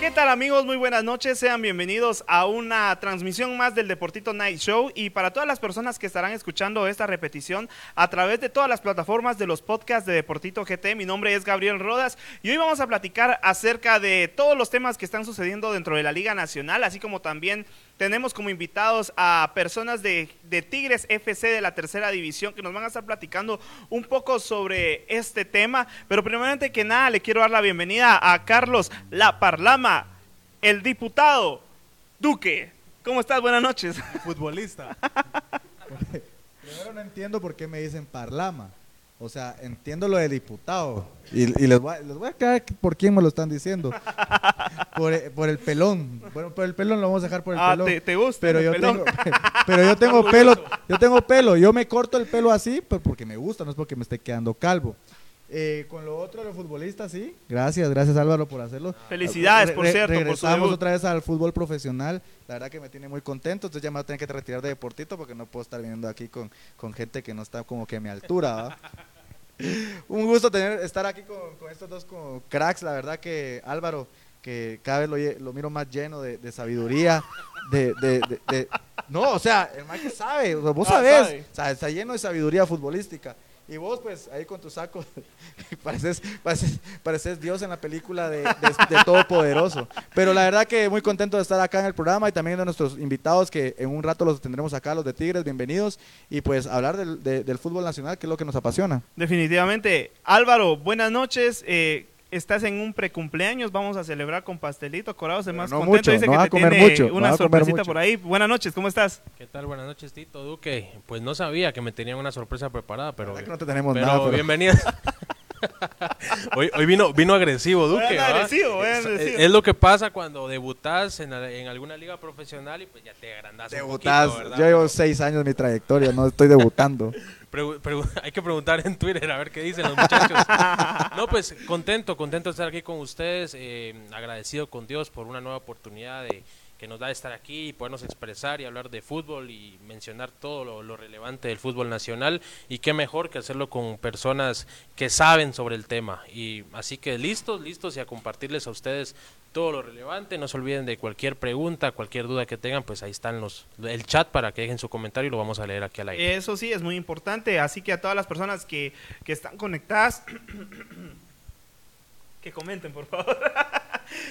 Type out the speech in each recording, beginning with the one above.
¿Qué tal amigos? Muy buenas noches, sean bienvenidos a una transmisión más del Deportito Night Show y para todas las personas que estarán escuchando esta repetición a través de todas las plataformas de los podcasts de Deportito GT, mi nombre es Gabriel Rodas y hoy vamos a platicar acerca de todos los temas que están sucediendo dentro de la Liga Nacional, así como también tenemos como invitados a personas de, de, Tigres FC de la tercera división que nos van a estar platicando un poco sobre este tema. Pero primeramente que nada, le quiero dar la bienvenida a Carlos La Parlama, el diputado Duque. ¿Cómo estás? Buenas noches. Futbolista. Primero no entiendo por qué me dicen Parlama. O sea, entiendo lo de diputado. Y, y les, voy a, les, voy a, aclarar por quién me lo están diciendo. Por, por, el pelón. Bueno, por el pelón lo vamos a dejar por el ah, pelón. ¿te, te gusta pero yo pelón? tengo, pero yo tengo pelo, yo tengo pelo. Yo me corto el pelo así pues porque me gusta, no es porque me esté quedando calvo. Eh, con lo otro de los futbolistas, sí. Gracias, gracias Álvaro por hacerlo. Felicidades, por Re cierto. Regresamos por otra vez al fútbol profesional. La verdad que me tiene muy contento. Entonces ya me voy a tener que retirar de deportito porque no puedo estar viniendo aquí con, con gente que no está como que a mi altura. ¿va? Un gusto tener, estar aquí con, con estos dos como cracks. La verdad que Álvaro, que cada vez lo, lo miro más lleno de, de sabiduría. De, de, de, no, o sea, el Mike sabe, o sea, vos Ah, sabés, sabe. o sea, está lleno de sabiduría futbolística. Y vos, pues, ahí con tu saco, pareces, pareces, Dios en la película de, de, de Todopoderoso. Pero la verdad que muy contento de estar acá en el programa y también de nuestros invitados que en un rato los tendremos acá, los de Tigres, bienvenidos. Y pues hablar del, de, del fútbol nacional, que es lo que nos apasiona. Definitivamente. Álvaro, buenas noches. Eh, estás en un precumpleaños, vamos a celebrar con pastelito, Corado se más no contento, mucho, dice no que va te a comer tiene mucho, una sorpresita por ahí. Buenas noches, ¿cómo estás? ¿Qué tal? Buenas noches, Tito Duque. Pues no sabía que me tenían una sorpresa preparada, pero, que no te tenemos pero nada, pero- bienvenido. hoy, hoy vino, vino agresivo Duque. ¿va? agresivo, es, agresivo. es lo que pasa cuando debutas en, en alguna liga profesional y pues ya te agrandas un Debutás, poquito, ¿verdad? yo llevo seis años de mi trayectoria, no estoy debutando. Hay que preguntar en Twitter a ver qué dicen los muchachos. no, pues contento, contento de estar aquí con ustedes, eh, agradecido con Dios por una nueva oportunidad de, que nos da estar aquí y podernos expresar y hablar de fútbol y mencionar todo lo, lo relevante del fútbol nacional y qué mejor que hacerlo con personas que saben sobre el tema. Y así que listos, listos y a compartirles a ustedes todo lo relevante. No se olviden de cualquier pregunta, cualquier duda que tengan, pues ahí están los el chat para que dejen su comentario y lo vamos a leer aquí al aire. Eso sí, es muy importante. Así que a todas las personas que, que están conectadas, que comenten, por favor.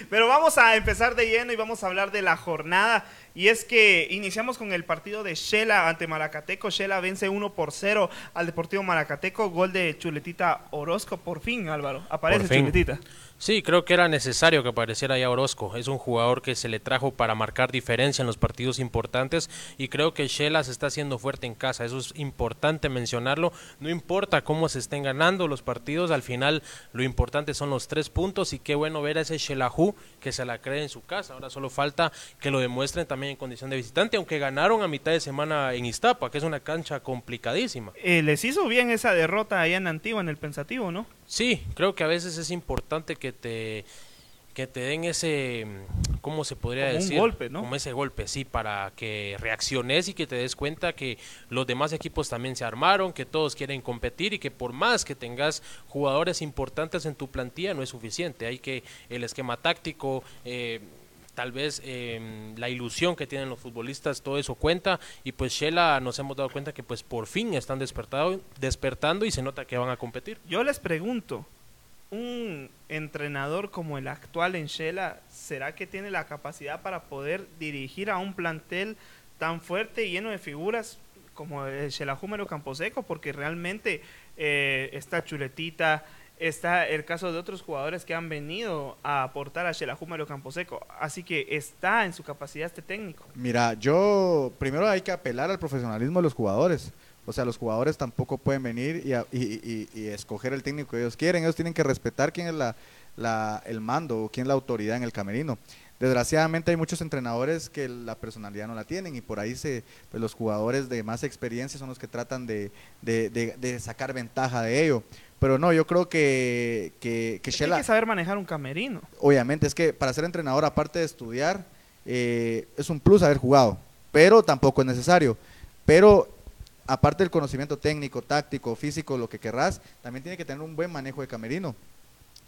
Pero vamos a empezar de lleno y vamos a hablar de la jornada. Y es que iniciamos con el partido de Shela ante Malacateco. Shela vence 1 por 0 al Deportivo Malacateco. Gol de Chuletita Orozco. Por fin, Álvaro. Aparece fin. Chuletita. Sí, creo que era necesario que apareciera ya Orozco. Es un jugador que se le trajo para marcar diferencia en los partidos importantes y creo que Shela se está haciendo fuerte en casa. Eso es importante mencionarlo. No importa cómo se estén ganando los partidos, al final lo importante son los tres puntos y qué bueno ver a ese Shelahu que se la cree en su casa. Ahora solo falta que lo demuestren también en condición de visitante, aunque ganaron a mitad de semana en Iztapa, que es una cancha complicadísima. Eh, les hizo bien esa derrota allá en Antigua, en el Pensativo, ¿no? Sí, creo que a veces es importante que te que te den ese cómo se podría Como un decir golpe, ¿no? como ese golpe sí para que reacciones y que te des cuenta que los demás equipos también se armaron que todos quieren competir y que por más que tengas jugadores importantes en tu plantilla no es suficiente hay que el esquema táctico eh, tal vez eh, la ilusión que tienen los futbolistas, todo eso cuenta y pues Shela nos hemos dado cuenta que pues por fin están despertado, despertando y se nota que van a competir. Yo les pregunto, un entrenador como el actual en Shela, ¿será que tiene la capacidad para poder dirigir a un plantel tan fuerte y lleno de figuras como el Shela Júmero Camposeco? Porque realmente eh, está Chuletita, está el caso de otros jugadores que han venido a aportar a Shela Júmero Camposeco. Así que está en su capacidad este técnico. Mira, yo primero hay que apelar al profesionalismo de los jugadores. O sea, los jugadores tampoco pueden venir y, a- y- y- y escoger el técnico que ellos quieren. Ellos tienen que respetar quién es la, la, el mando o quién es la autoridad en el camerino. Desgraciadamente hay muchos entrenadores que la personalidad no la tienen y por ahí se, pues los jugadores de más experiencia son los que tratan de, de- de sacar ventaja de ello. Pero no, yo creo que, que, que que hay Shela- que saber manejar un camerino. obviamente, es que para ser entrenador, aparte de estudiar, eh, es un plus haber jugado, pero tampoco es necesario. Pero aparte del conocimiento técnico, táctico, físico, lo que querrás, también tiene que tener un buen manejo de camerino.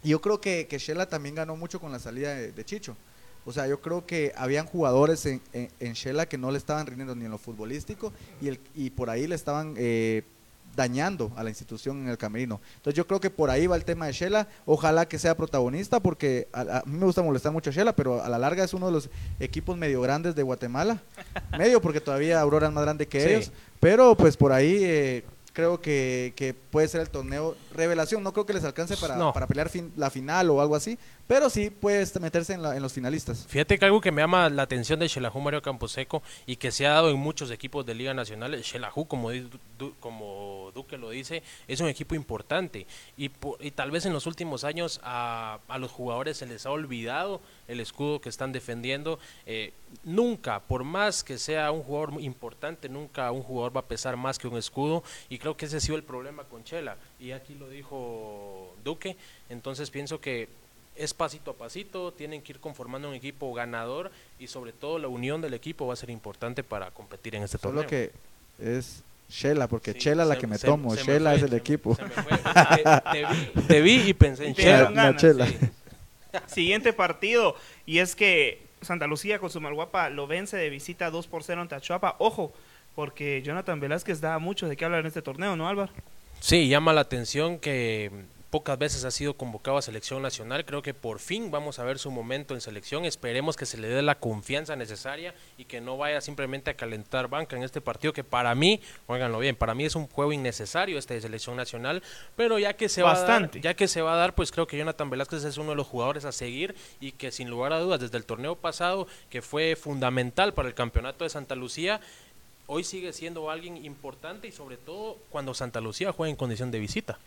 Y yo creo que, que Shela también ganó mucho con la salida de, de Chicho. O sea, yo creo que habían jugadores en, en, en Shela que no le estaban rindiendo ni en lo futbolístico y, el, y por ahí le estaban eh, dañando a la institución en el camerino. Entonces yo creo que por ahí va el tema de Shela. Ojalá que sea protagonista porque a, a mí me gusta molestar mucho a Shela, pero a la larga es uno de los equipos medio grandes de Guatemala. medio porque todavía Aurora es más grande que Sí. ellos. Pero pues por ahí eh, creo que, que puede ser el torneo revelación. No creo que les alcance para, No. para pelear fin- la final o algo así, pero sí puede est- meterse en, la- en los finalistas. Fíjate que algo que me llama la atención de Xelajú Mario Camposeco y que se ha dado en muchos equipos de Liga Nacional, Xelajú, como, du- como Duque lo dice, es un equipo importante y, y tal vez en los últimos años a, a los jugadores se les ha olvidado el escudo que están defendiendo. Eh, nunca, por más que sea un jugador muy importante, nunca un jugador va a pesar más que un escudo y creo que ese ha sido el problema con Chela y aquí lo dijo Duque, entonces pienso que es pasito a pasito, tienen que ir conformando un equipo ganador y sobre todo la unión del equipo va a ser importante para competir en este torneo. Solo que es Shela, porque Sí, Chela la se- que me se- tomo, se me Shela fue, es el se- equipo. se me fue. Te, te vi, te vi y pensé en Chela. Siguiente partido. Y es que Santa Lucía con su Malguapa lo vence de visita 2 por 0 ante Achuapa. Ojo, porque Jonathan Velázquez da mucho de qué hablar en este torneo, ¿no, Álvaro? Sí, llama la atención que pocas veces ha sido convocado a selección nacional. Creo que por fin vamos a ver su momento en selección. Esperemos que se le dé la confianza necesaria y que no vaya simplemente a calentar banca en este partido que para mí, óiganlo bien, para mí es un juego innecesario este de selección nacional, pero ya que se va a dar, ya que se va a dar, pues creo que Jonathan Velázquez es uno de los jugadores a seguir y que sin lugar a dudas desde el torneo pasado que fue fundamental para el campeonato de Santa Lucía hoy sigue siendo alguien importante y sobre todo cuando Santa Lucía juega en condición de visita.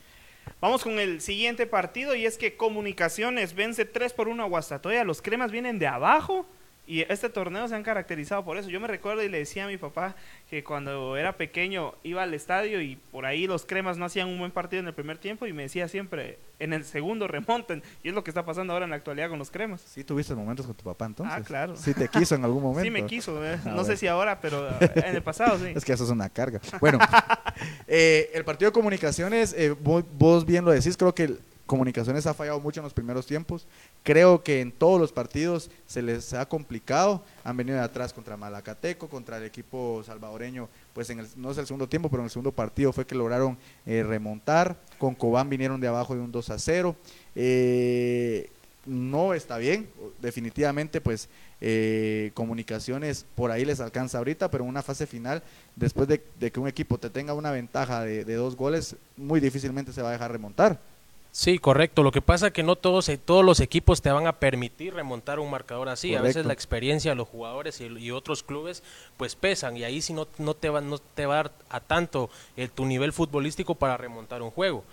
Vamos con el siguiente partido y es que Comunicaciones vence 3 por 1 a Guastatoya. Los cremas vienen de abajo y este torneo se han caracterizado por eso. Yo me recuerdo y le decía a mi papá que cuando era pequeño iba al estadio y por ahí los cremas no hacían un buen partido en el primer tiempo y me decía siempre en el segundo remonten. Y es lo que está pasando ahora en la actualidad con los cremas. Sí tuviste momentos con tu papá entonces. Ah, claro. Sí te quiso en algún momento. Sí me quiso, eh. Ah, no sé si ahora, pero eh, en el pasado sí. Es que eso es una carga. Bueno, eh, el partido de comunicaciones, eh, vos, vos bien lo decís, creo que el- comunicaciones ha fallado mucho en los primeros tiempos. Creo que en todos los partidos se les ha complicado. Han venido de atrás contra Malacateco, contra el equipo salvadoreño, pues en el, no es el segundo tiempo, pero en el segundo partido fue que lograron eh, remontar. Con Cobán vinieron de abajo de un 2 a 0. Eh, no está bien, definitivamente pues eh, comunicaciones por ahí les alcanza ahorita, pero en una fase final, después de, que un equipo te tenga una ventaja de dos goles, muy difícilmente se va a dejar remontar. Sí, correcto. Lo que pasa es que no todos, eh, todos los equipos te van a permitir remontar un marcador así. A veces la experiencia de los jugadores y, y otros clubes pues pesan y ahí sí no, no, te, va, no te va a dar a tanto eh, tu nivel futbolístico para remontar un juego.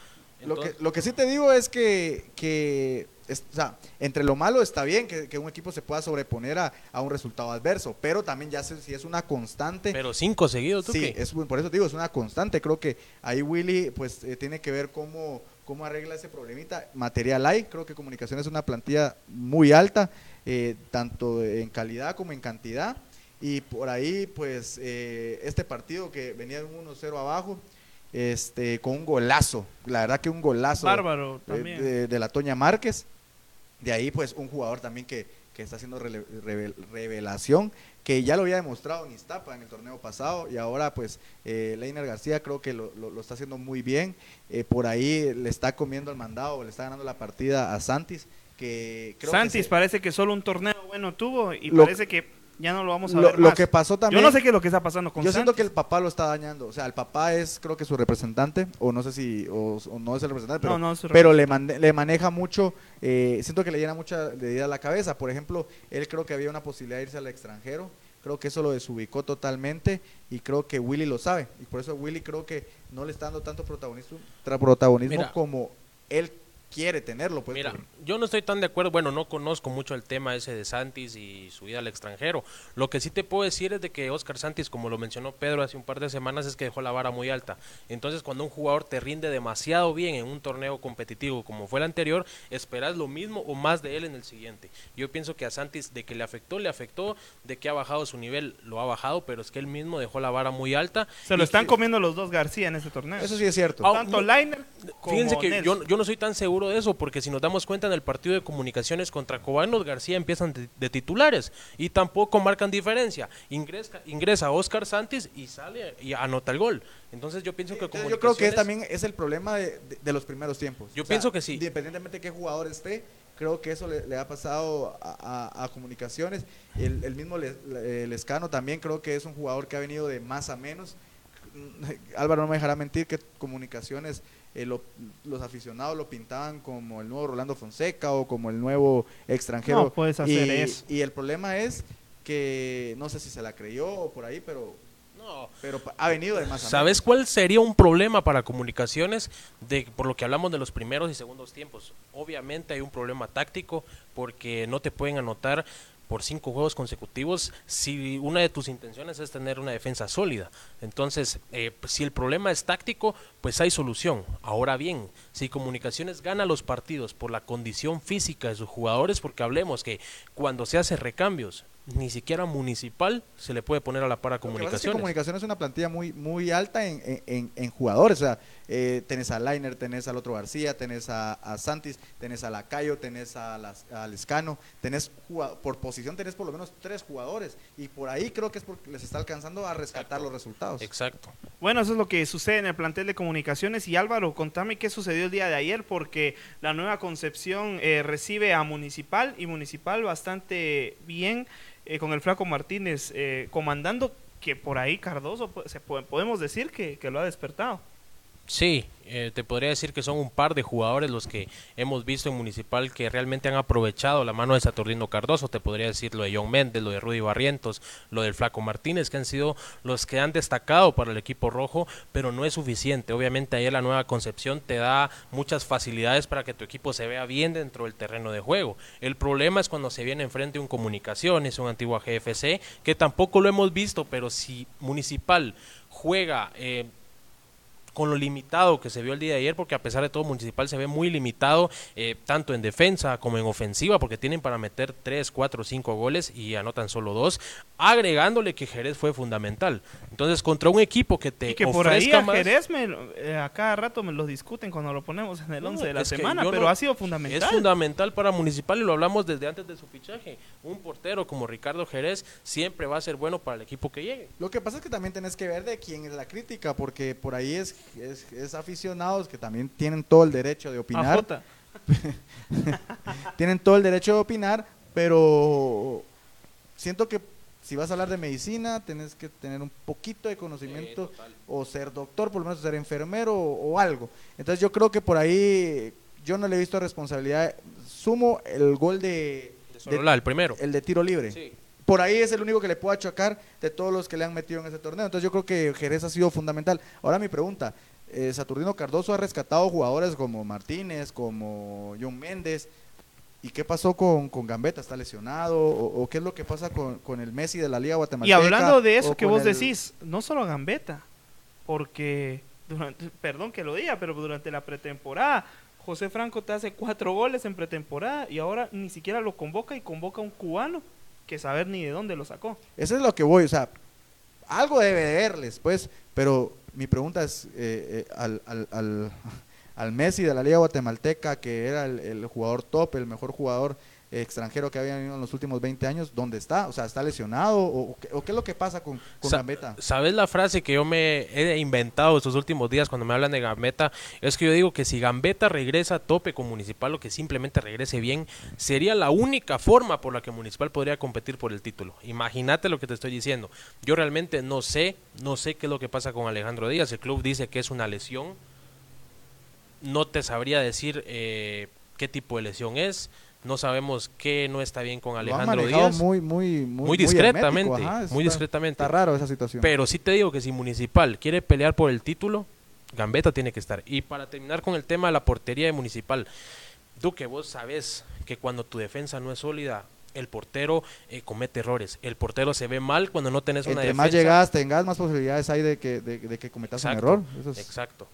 Lo que, lo que sí te digo es que, que es- o sea, entre lo malo está bien que, que un equipo se pueda sobreponer a, a un resultado adverso, pero también ya se- si es una constante, pero cinco seguidos, ¿tú Sí, qué? es, por eso te digo, es una constante. Creo que ahí Willy pues eh, tiene que ver cómo, cómo arregla ese problemita. Material hay, creo que Comunicaciones es una plantilla muy alta, eh, tanto en calidad como en cantidad. Y por ahí, pues, eh, este partido que venía de un 1-0 abajo, este, con un golazo, la verdad que un golazo Bárbaro eh, también. de, de la Toña Márquez. De ahí, pues, un jugador también que, que está haciendo revelación, que ya lo había demostrado en Iztapa en el torneo pasado, y ahora, pues, eh, Leiner García creo que lo, lo- lo está haciendo muy bien. Eh, por ahí le está comiendo el mandado, le está ganando la partida a Santis, que creo que Santis se- parece que solo un torneo bueno tuvo y Lo- parece que ya no lo vamos a lo, ver lo más. que pasó también. Yo no sé qué es lo que está pasando con Yo siento que el papá lo está dañando. O sea, el papá es, creo que su representante, o no sé si, o, o no es el representante, pero, No, no es su pero le, mane- le maneja mucho, eh, siento que le llena mucha de idea a la cabeza. Por ejemplo, él creo que había una posibilidad de irse al extranjero. Creo que eso lo desubicó totalmente y creo que Willy lo sabe. Y por eso Willy creo que no le está dando tanto protagonismo, protagonismo Mira. como él quiere tenerlo. Pues, Mira, por- yo no estoy tan de acuerdo, bueno, no conozco mucho el tema ese de Santis y su vida al extranjero. Lo que sí te puedo decir es de que Oscar Santis, como lo mencionó Pedro hace un par de semanas, es que dejó la vara muy alta. Entonces, cuando un jugador te rinde demasiado bien en un torneo competitivo como fue el anterior, esperas lo mismo o más de él en el siguiente. Yo pienso que a Santis, de que le afectó, le afectó, de que ha bajado su nivel, lo ha bajado, pero es que él mismo dejó la vara muy alta. Se lo están que- comiendo los dos García en ese torneo. Eso sí es cierto. Ah, Tanto no- Liner como Fíjense que yo, yo no soy tan seguro de eso, porque si nos damos cuenta en el partido de comunicaciones contra Cobán, los García empiezan de, de titulares y tampoco marcan diferencia. Ingresa, ingresa Oscar Santis y sale y anota el gol. Entonces yo pienso que Entonces, yo creo que es, comunicaciones- también es el problema de, de- de los primeros tiempos. Yo pienso que sí. Independientemente de qué jugador esté, creo que eso le, le ha pasado a, a- a comunicaciones. El, el mismo eh, Lescano también creo que es un jugador que ha venido de más a menos. Álvaro no me dejará mentir que comunicaciones, eh, lo- los aficionados lo pintaban como el nuevo Rolando Fonseca o como el nuevo extranjero. No puedes hacer y, eso. y el problema es que no sé si se la creyó o por ahí, pero, No. pero ha venido de más. ¿Sabes cuál sería un problema para comunicaciones de por lo que hablamos de los primeros y segundos tiempos? Obviamente hay un problema táctico porque no te pueden anotar por cinco juegos consecutivos si una de tus intenciones es tener una defensa sólida. Entonces, eh, si el problema es táctico, pues hay solución. Ahora bien, si Comunicaciones gana los partidos por la condición física de sus jugadores, porque hablemos que cuando se hace recambios, ni siquiera municipal se le puede poner a la par a pasa es que Comunicaciones. Comunicaciones es una plantilla muy muy alta en, en- jugadores. O sea, eh, tenés a Lainer, tenés al otro García, tenés a, a Santis, tenés a Lacayo, tenés a, las, a Lescano, tenés jugado- por posición tenés por lo menos tres jugadores. Y por ahí creo que es porque les está alcanzando a rescatar los resultados. Exacto. Bueno, eso es lo que sucede en el plantel de comunicaciones. Y Álvaro, contame qué sucedió el día de ayer, porque la nueva Concepción eh, recibe a Municipal y Municipal bastante bien eh, con el Flaco Martínez eh, comandando, que por ahí Cardoso po- se po- podemos decir que, que lo ha despertado. Sí, eh, te podría decir que son un par de jugadores los que hemos visto en Municipal que realmente han aprovechado la mano de Saturnino Cardoso. Te podría decir lo de John Méndez, lo de Rudy Barrientos, lo del Flaco Martínez, que han sido los que han destacado para el equipo rojo, pero no es suficiente. Obviamente ayer la nueva concepción te da muchas facilidades para que tu equipo se vea bien dentro del terreno de juego. El problema es cuando se viene enfrente un Comunicaciones, un antiguo GFC, que tampoco lo hemos visto, pero si Municipal juega... eh, con lo limitado que se vio el día de ayer, porque a pesar de todo Municipal se ve muy limitado, eh, tanto en defensa como en ofensiva, porque tienen para meter 3, 4, 5 goles y anotan solo dos, agregándole que Jerez fue fundamental. Entonces, contra un equipo que te Y que por ahí ofrezca a más- Jerez me, lo- eh, a cada rato me lo discuten cuando lo ponemos en el No, 11 de la es semana, pero no- ha sido Es fundamental. fundamental para Municipal y lo hablamos desde antes de su fichaje. Un portero como Ricardo Jerez siempre va a ser bueno para el equipo que llegue. Lo que pasa es que también tenés que ver de quién es la crítica, porque por ahí es, es, es aficionados que también tienen todo el derecho de opinar. Tienen todo el derecho de opinar, pero siento que si vas a hablar de medicina, tenés que tener un poquito de conocimiento o ser doctor, por lo menos ser enfermero o, o algo. Entonces yo creo que por ahí yo no le he visto responsabilidad. Sumo el gol de, De Solola, el primero. el de tiro libre. Sí. Por ahí es el único que le puedo achacar de todos los que le han metido en ese torneo. Entonces yo creo que Jerez ha sido fundamental. Ahora mi pregunta, eh, Saturnino Cardoso ha rescatado jugadores como Martínez, como John Méndez. ¿Y qué pasó con, con Gambetta? ¿Está lesionado? ¿O, o qué es lo que pasa con, con el Messi de la Liga Y Guatemalteca? hablando de eso que vos el- decís, no solo a Gambetta, porque, durante, perdón que lo diga, pero durante la pretemporada, José Franco te hace cuatro goles en pretemporada y ahora ni siquiera lo convoca y convoca a un cubano que saber ni de dónde lo sacó. Eso es lo que voy, o sea, algo debe de verles, pues, pero mi pregunta es eh, eh, al, al, al, al Messi de la Liga Guatemalteca, que era el, jugador top, el mejor jugador extranjero que había venido en los últimos 20 años, ¿dónde está? O sea, ¿está lesionado? ¿O, o qué, o qué es lo que pasa con, con Sa- Gambetta? ¿Sabes la frase que yo me he inventado estos últimos días cuando me hablan de Gambetta? Es que yo digo que si Gambetta regresa a tope con Municipal o que simplemente regrese bien, sería la única forma por la que Municipal podría competir por el título. Imagínate lo que te estoy diciendo. Yo realmente no sé, no sé qué es lo que pasa con Alejandro Díaz. El club dice que es una lesión. No te sabría decir eh, qué tipo de lesión es. No sabemos qué no está bien con Alejandro Díaz. muy, muy, muy, Muy discretamente, ajá, muy está- discretamente. Está raro esa situación. Pero sí te digo que si Municipal quiere pelear por el título, Gambetta tiene que estar. Y para terminar con el tema de la portería de Municipal, Duque, vos sabés que cuando tu defensa no es sólida, el portero eh, comete errores. El portero se ve mal cuando no tenés una Entre defensa. más llegadas tengas, más posibilidades hay de que, de, de que cometas un Exacto, error. Eso es- Exacto.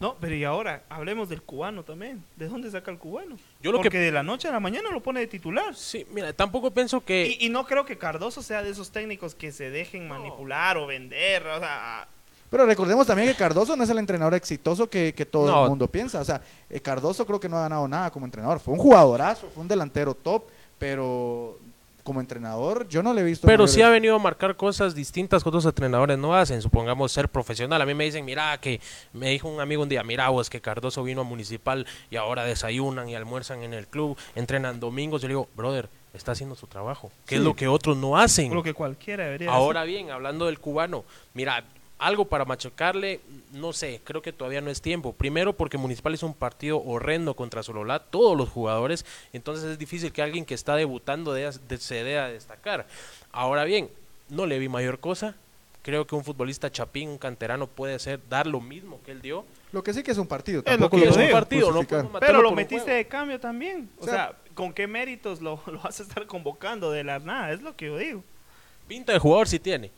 No, pero y ahora, hablemos del cubano también. ¿De dónde saca el cubano? Yo lo Porque que- de la noche a la mañana lo pone de titular. Sí, mira, tampoco pienso que... Y, y no creo que Cardoso sea de esos técnicos que se dejen manipular o vender. O sea, Pero recordemos también que Cardoso no es el entrenador exitoso que, que todo No. el mundo piensa. O sea, eh, Cardoso creo que no ha ganado nada como entrenador. Fue un jugadorazo, fue un delantero top, pero como entrenador yo no le he visto. Pero mayores- sí ha venido a marcar cosas distintas que otros entrenadores no hacen. Supongamos ser profesional. A mí me dicen, mira, que me dijo un amigo un día, mira vos, que Cardoso vino a Municipal y ahora desayunan y almuerzan en el club, entrenan domingos. Yo le digo, brother, está haciendo su trabajo. ¿Qué es lo que otros no hacen? lo que cualquiera debería Ahora bien, hablando del cubano, mira, algo para machucarle, no sé, creo que todavía no es tiempo. Primero porque Municipal es un partido horrendo contra Sololá, todos los jugadores, entonces es difícil que alguien que está debutando de, de- se dé a destacar. Ahora bien, no le vi mayor cosa. Creo que un futbolista chapín, un canterano puede hacer dar lo mismo que él dio. Lo que sí que es un partido. lo Tampoco que es un partido, no Pero lo metiste de cambio también. O, O sea, sea, ¿con qué méritos lo, lo vas a estar convocando de la nada? Es lo que yo digo. Pinta de jugador sí tiene.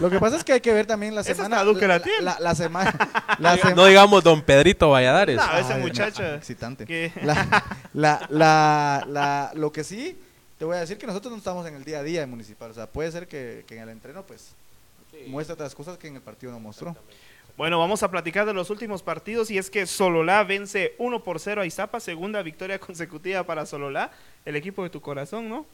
Lo que pasa es que hay que ver también la semana. Duque la la, tiene. la- la semana. la sema- No digamos don Pedrito Valladares. No, ese Ay, muchacho. no, excitante. La, la, la, la- lo que sí, te voy a decir que nosotros no estamos en el día a día de municipal. O sea, puede ser que, que en el entreno, pues, muestre otras cosas que en el partido no mostró. Bueno, vamos a platicar de los últimos partidos y es que Sololá vence 1 por 0 a Izapa, segunda victoria consecutiva para Sololá, el equipo de tu corazón, ¿no?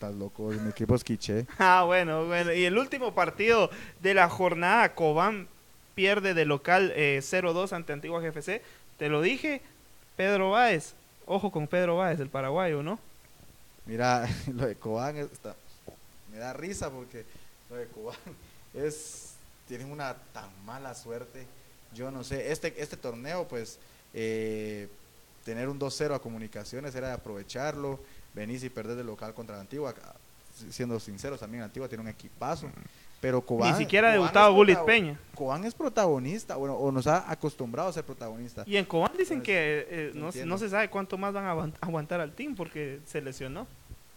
Estás loco, mi equipo es quiche. Ah, bueno, bueno. Y el último partido de la jornada, Cobán pierde de local eh, 0-2 ante Antigua GFC. Te lo dije, Pedro Báez. Ojo con Pedro Báez, el paraguayo, ¿no? Mira, lo de Cobán está- me da risa porque lo de Cobán es tienen una tan mala suerte. Yo no sé, este este torneo pues eh, tener un 2-0 a comunicaciones era de aprovecharlo, venís y perdés de local contra Antigua. Siendo sinceros, también Antigua tiene un equipazo, pero Cobán Ni siquiera ha debutado es Gullit Peña. Cobán es protagonista, bueno, o nos ha acostumbrado a ser protagonista. Y en Cobán dicen que eh, no no, no se sabe cuánto más van a aguant- aguantar al team porque se lesionó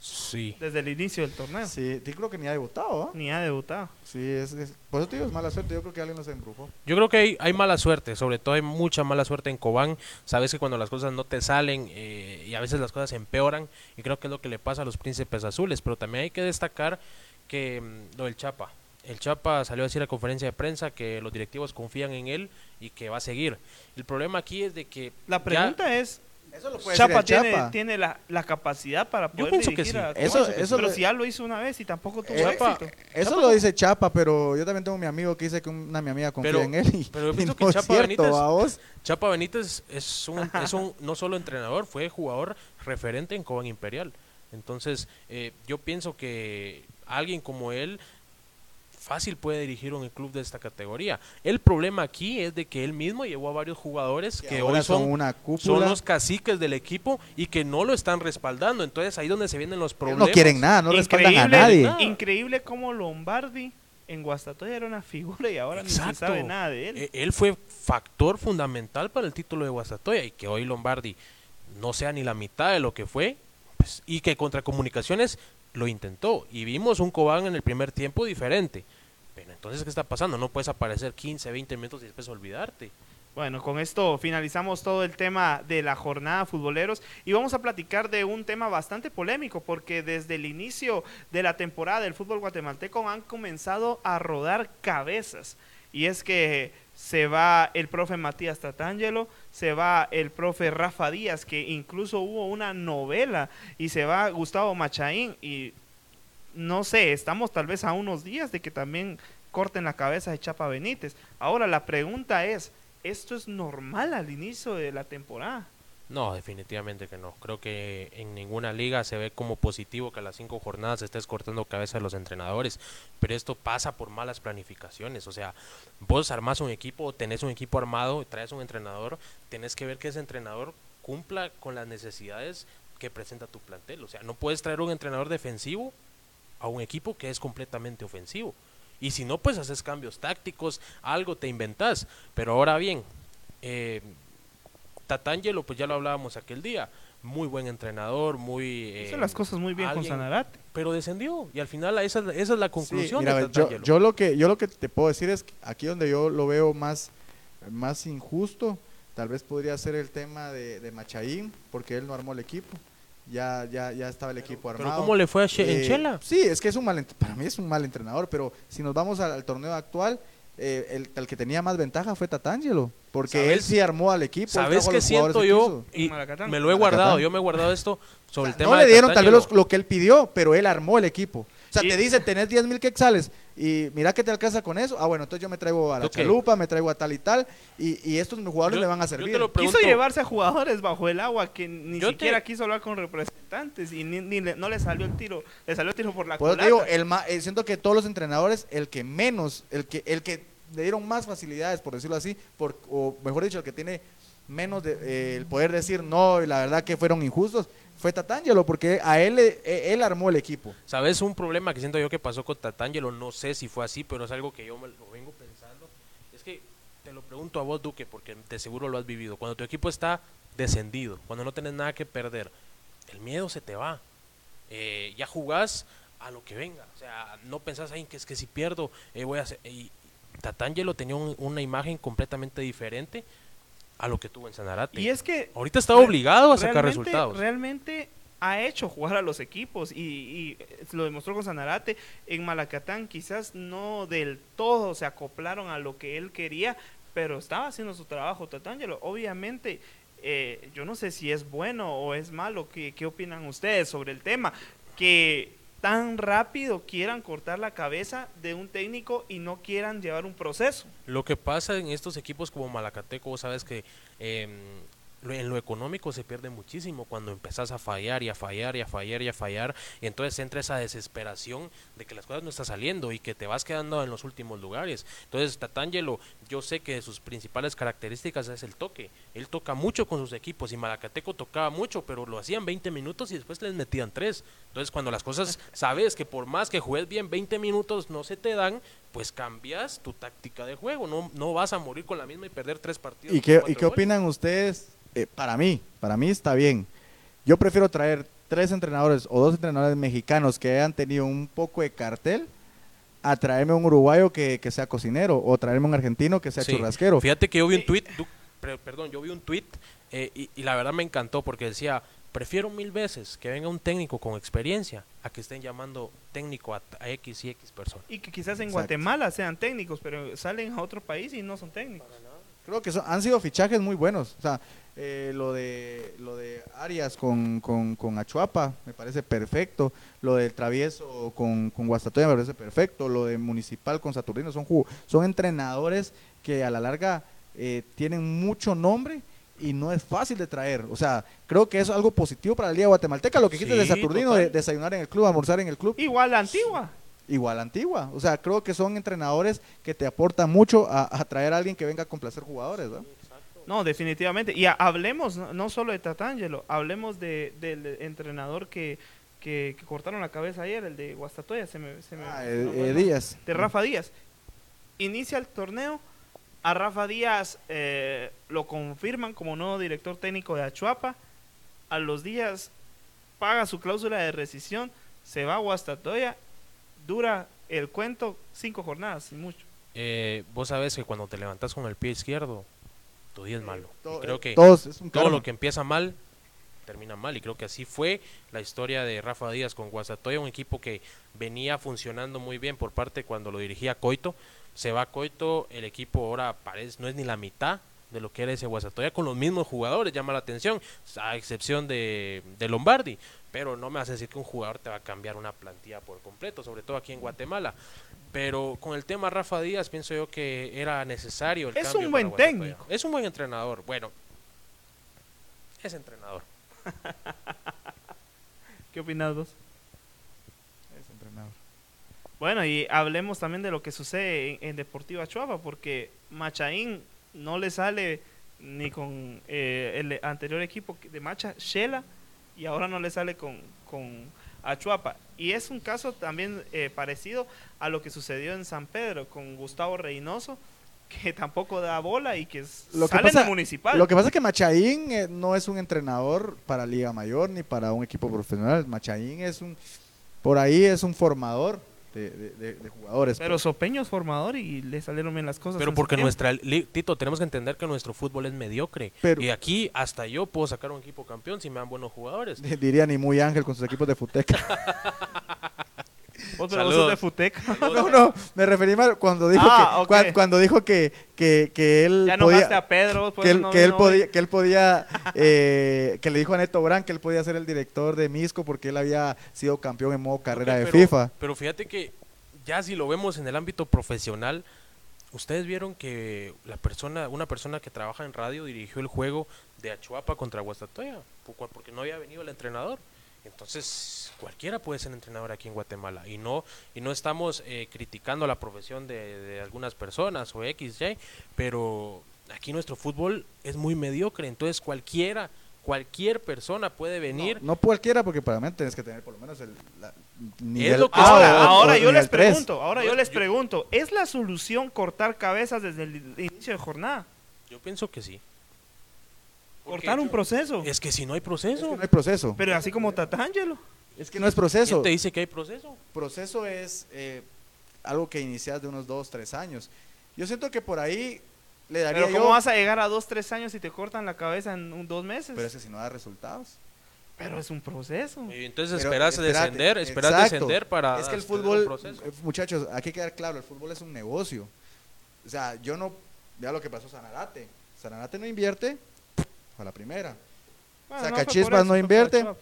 Sí. desde el inicio del torneo. Sí, yo creo que ni ha debutado, ¿ah? Ni ha debutado. Sí, es, es- por eso te digo, es mala suerte. Yo creo que alguien nos embrujó. Yo creo que hay, hay mala suerte, sobre todo hay mucha mala suerte en Cobán. Sabes que cuando las cosas no te salen eh, y a veces las cosas empeoran, y creo que es lo que le pasa a los príncipes azules. Pero también hay que destacar que mm, lo del Chapa. El Chapa salió a decir a conferencia de prensa que los directivos confían en él y que va a seguir. El problema aquí es de que. La ya- pregunta es, Eso lo puede Chapa tiene, Chapa. tiene la, la capacidad para Yo poder pienso que dirigir sí. a Eso- eso pero lo- si ya lo hizo una vez y tampoco tuvo Eh, éxito. Eso lo dice Chapa, pero yo también tengo mi amigo que dice que una mi amiga confía Pero- en él y, pero yo y pienso no que es Chapa cierto, Benítez- ¿a vos? Chapa Benítez es un, es un no solo entrenador, fue jugador referente en Cobán Imperial. Entonces, eh, yo pienso que alguien como él fácil puede dirigir un club de esta categoría. El problema aquí es de que él mismo llevó a varios jugadores que, ahora hoy son, una son los caciques del equipo y que no lo están respaldando. Entonces, ahí es donde se vienen los Ellos problemas. no quieren nada, no respaldan a increíble, nadie. nada. increíble como Lombardi en Guastatoya era una figura y ahora ni se Exacto. sabe nada de él. Eh, Él fue factor fundamental para el título de Guastatoya y que hoy Lombardi no sea ni la mitad de lo que fue pues, y que contra Comunicaciones lo intentó y vimos un Cobán en el primer tiempo diferente. Pero entonces, ¿qué está pasando? No puedes aparecer 15, 20 minutos y después olvidarte. Bueno, con esto finalizamos todo el tema de la jornada futboleros y vamos a platicar de un tema bastante polémico porque desde el inicio de la temporada del fútbol guatemalteco han comenzado a rodar cabezas y es que se va el profe Matías Tatangelo, se va el profe Rafa Díaz, que incluso hubo una novela, y se va Gustavo Machaín y no sé, estamos tal vez a unos días de que también corten la cabeza de Chapa Benítez. Ahora la pregunta es, ¿esto es normal al inicio de la temporada? No, definitivamente que no. Creo que en ninguna liga se ve como positivo que a las cinco jornadas estés cortando cabeza de los entrenadores. Pero esto pasa por malas planificaciones. O sea, vos armás un equipo, tenés un equipo armado, traes un entrenador, tenés que ver que ese entrenador cumpla con las necesidades que presenta tu plantel. O sea, no puedes traer un entrenador defensivo a un equipo que es completamente ofensivo. Y si no, pues haces cambios tácticos, algo te inventas. Pero ahora bien, eh, Tatangelo, pues ya lo hablábamos aquel día, muy buen entrenador, muy... eh, Hizo las cosas muy bien con Sanarate. Pero descendió, y al final esa, es la- esa es la conclusión Sí, mira, de yo, Tatangelo. yo lo que yo lo que te puedo decir es que aquí donde yo lo veo más más injusto tal vez podría ser el tema de, de Machaín porque él no armó el equipo ya ya ya estaba el equipo Pero armado ¿cómo le fue a Che- en Eh, Chela? sí es que es un mal para mí es un mal entrenador pero si nos vamos al, al torneo actual eh, el, el que tenía más ventaja fue Tatangelo porque ¿Sabes? él sí armó al equipo ¿Sabes qué siento que yo? Y me lo he guardado, yo me he guardado esto sobre el O sea, tema no le dieron tal vez lo que él pidió, pero él armó el equipo. O sea, Y- te dice, tenés 10 mil quetzales y mira que te alcanza con eso. Ah, bueno, entonces yo me traigo a la Ok. chalupa, me traigo a tal y tal, y, y estos jugadores Yo- me van a yo te servir. lo Quiso pregunto- llevarse a jugadores bajo el agua que ni Yo te- siquiera quiso hablar con representantes y ni, ni le- no le salió el tiro, le salió el tiro por la te culata. digo, el ma- eh, siento que todos los entrenadores, el que menos, el que, el que le dieron más facilidades, por decirlo así, por, o mejor dicho, el que tiene menos de, eh, el poder decir no, y la verdad que fueron injustos, fue Tatangelo, porque a él, eh, él armó el equipo. ¿Sabes un problema que siento yo que pasó con Tatangelo? No sé si fue así, pero es algo que yo lo vengo pensando. Es que te lo pregunto a vos, Duque, porque de seguro lo has vivido. Cuando tu equipo está descendido, cuando no tenés nada que perder, el miedo se te va. Eh, ya jugás a lo que venga. O sea, no pensás, ay, que es que si pierdo, eh, voy a hacer. Y Tatangelo tenía un- una imagen completamente diferente a lo que tuvo en Sanarate. Y es que Ahorita está obligado a sacar resultados. Realmente ha hecho jugar a los equipos y, y lo demostró con Sanarate. En Malacatán quizás no del todo se acoplaron a lo que él quería, pero estaba haciendo su trabajo Tatangelo. Obviamente, eh, yo no sé si es bueno o es malo. ¿Qué, ¿Qué opinan ustedes sobre el tema? Que tan rápido quieran cortar la cabeza de un técnico y no quieran llevar un proceso. Lo que pasa en estos equipos como Malacateco, vos sabes que lo- en lo económico se pierde muchísimo cuando empezás a fallar y a fallar y a fallar y a fallar. Y entonces entra esa desesperación de que las cosas no están saliendo y que te vas quedando en los últimos lugares. Entonces, Tatangelo, yo sé que de sus principales características es el toque. Él toca mucho con sus equipos y Malacateco tocaba mucho, pero lo hacían 20 minutos y después les metían 3. Entonces, cuando las cosas sabes que por más que juegues bien 20 minutos no se te dan, pues cambias tu táctica de juego. No, no vas a morir con la misma y perder tres partidos. ¿Y qué, ¿y qué opinan ustedes? Eh, para mí, para mí está bien. Yo prefiero traer tres entrenadores o dos entrenadores mexicanos que hayan tenido un poco de cartel a traerme un uruguayo que, que sea cocinero o traerme un argentino que sea Sí. churrasquero. Fíjate que yo vi un tweet, perdón, yo vi un tweet eh, y, y la verdad me encantó porque decía, prefiero mil veces que venga un técnico con experiencia a que estén llamando técnico a, a X y X personas. Y que quizás en Exacto. Guatemala sean técnicos, pero salen a otro país y no son técnicos. Creo que son- han sido fichajes muy buenos. O sea, eh, lo de lo de Arias con, con, con Achuapa me parece perfecto. Lo del Travieso con, con Guastatoya me parece perfecto. Lo de Municipal con Saturnino son, son entrenadores que a la larga eh, tienen mucho nombre y no es fácil de traer. O sea, creo que es algo positivo para la Liga Guatemalteca. Lo que de Sí, Saturnino, de desayunar en el club, almorzar en el club, Igual la antigua. igual antigua. O sea, creo que son entrenadores que te aportan mucho a, a traer a alguien que venga a complacer jugadores. ¿no? No, definitivamente. Y ha- hablemos no, solo de Tatangelo, hablemos de, del entrenador que, que, que cortaron la cabeza ayer, el de Guastatoya, se me, se me- Ah, no eh. Díaz. de Rafa Díaz. Inicia el torneo, a Rafa Díaz eh, lo confirman como nuevo director técnico de Achuapa, a los días paga su cláusula de rescisión, se va a Guastatoya, dura el cuento cinco jornadas, sin mucho. Eh, vos sabes que cuando te levantas con el pie izquierdo, tu día es malo. Y creo que todos, es un todo lo que empieza mal termina mal y creo que así fue la historia de Rafa Díaz con Guasatoya, un equipo que venía funcionando muy bien por parte cuando lo dirigía Coito, se va Coito, el equipo ahora parece no es ni la mitad de lo que era ese Guasatoya con los mismos jugadores, llama la atención, a excepción de, de Lombardi, pero no me vas a decir que un jugador te va a cambiar una plantilla por completo, sobre todo aquí en Guatemala. Pero con el tema Rafa Díaz pienso yo que era necesario el Es cambio un buen técnico. Es un buen entrenador. Bueno, es entrenador. ¿Qué opinas vos? Bueno, y hablemos también de lo que sucede en, en Deportiva Chuapa, porque Machaín no le sale ni con eh, el anterior equipo de Macha, Shela, y ahora no le sale con, con a Chuapa. Y es un caso también eh, parecido a lo que sucedió en San Pedro con Gustavo Reynoso, que tampoco da bola y que Lo que sale pasa- de municipal. Lo que pasa es que Machaín eh, no es un entrenador para Liga Mayor ni para un equipo profesional. Machaín es un, por ahí es un formador de, de- de- de jugadores. Pero Sopeño es formador y le salieron bien las cosas. Pero porque nuestra Tito, tenemos que entender que nuestro fútbol es mediocre. Pero- y aquí hasta yo puedo sacar un equipo campeón si me dan buenos jugadores. Diría ni muy Ángel con sus equipos de Futeca. Vos, pero vos Saludos. sos de Futeca. no, no, me referí mal cuando dijo Ah, que ok. cuan- cuando dijo que, que, que él Ya podía a Pedro. por que él, no que él podía, que él podía eh, que le dijo a Neto Brand que él podía ser el director de Misco porque él había sido campeón en modo carrera de pero- FIFA. Pero fíjate que ya si lo vemos en el ámbito profesional, ustedes vieron que la persona, una persona que trabaja en radio dirigió el juego de Achuapa contra Guastatoya, porque no había venido el entrenador. Entonces, cualquiera puede ser entrenador aquí en Guatemala. Y no y no estamos eh, criticando la profesión de, de algunas personas o X, Y, pero aquí nuestro fútbol es muy mediocre, entonces cualquiera, cualquier persona puede venir. No cualquiera porque para mí tienes que tener por lo menos el la- nivel lo que- Ahora, o- ahora o yo les pregunto, ahora yo Yo- les yo- pregunto, ¿es la solución cortar cabezas desde el inicio de jornada? Yo pienso que sí. Cortar un proceso. Es que si no hay Es proceso. que no hay proceso. Pero así como Tatangelo. Es que no es proceso. ¿Quién te dice que hay proceso? Proceso es eh, algo que inicias de unos dos, tres años. Yo siento que por ahí le daría Pero ¿cómo yo. vas a llegar a dos, tres años y te cortan la cabeza en un- dos meses? Pero es que si no da resultados. Pero es un proceso. Y entonces Pero esperas espérate, descender, esperas exacto. descender para Es que el fútbol, eh, muchachos, hay que quedar claro, el fútbol es un negocio. O sea, yo no, vea lo que pasó Sanarate. Sanarate no invierte a la primera. Bueno, Sacachispas no eso, invierte.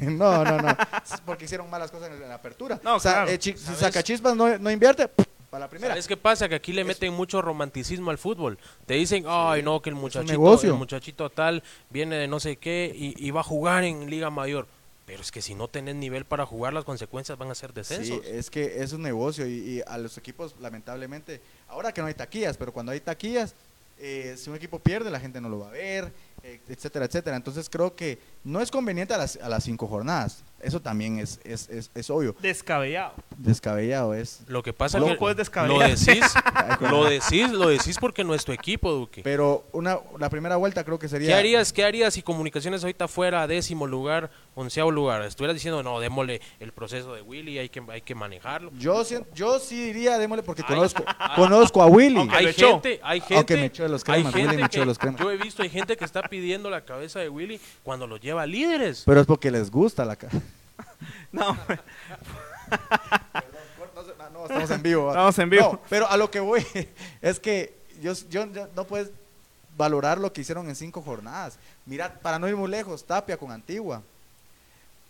No, no, no. Es porque hicieron malas cosas en la apertura. No, o sea, claro. eh, si. Sacachispas no, no invierte, a la primera. ¿Sabes qué pasa? Que aquí le meten mucho romanticismo al fútbol. Te dicen, ay, no, que el muchachito, el muchachito tal viene de no sé qué y, y va a jugar en Liga Mayor. Pero es que si no tenés nivel para jugar, las consecuencias van a ser descensos. Sí, es que es un negocio y, y a los equipos, lamentablemente, ahora que no hay taquillas, pero cuando hay taquillas, eh, si un equipo pierde, la gente no lo va a ver, etcétera, etcétera. Entonces creo que no es conveniente a las, a las cinco jornadas. Eso también es, es, es, es obvio. Descabellado. Descabellado es. Lo que pasa Loco, es que es descabellado. lo decís, lo decís, lo decís porque nuestro equipo, Duque. Pero una, la primera vuelta creo que sería. ¿Qué harías, ¿Qué harías si Comunicaciones ahorita fuera décimo lugar, onceavo lugar? Estuvieras diciendo, no, démosle el proceso de Willy, hay que, hay que manejarlo. Yo, yo sí diría, démosle, porque Ay. conozco, conozco a Willy. Aunque hay echó. gente, hay gente, Aunque me echó de los hay cremas, Willy gente me echó de que- los cremas. Yo he visto, hay gente que está pidiendo la cabeza de Willy cuando lo lleva a líderes. Pero es porque les gusta la cara. No, No, estamos en vivo. Estamos en vivo. No, pero a lo que voy es que yo, yo, yo- no puedes valorar lo que hicieron en cinco jornadas. Mira, para no ir muy lejos, Tapia con Antigua.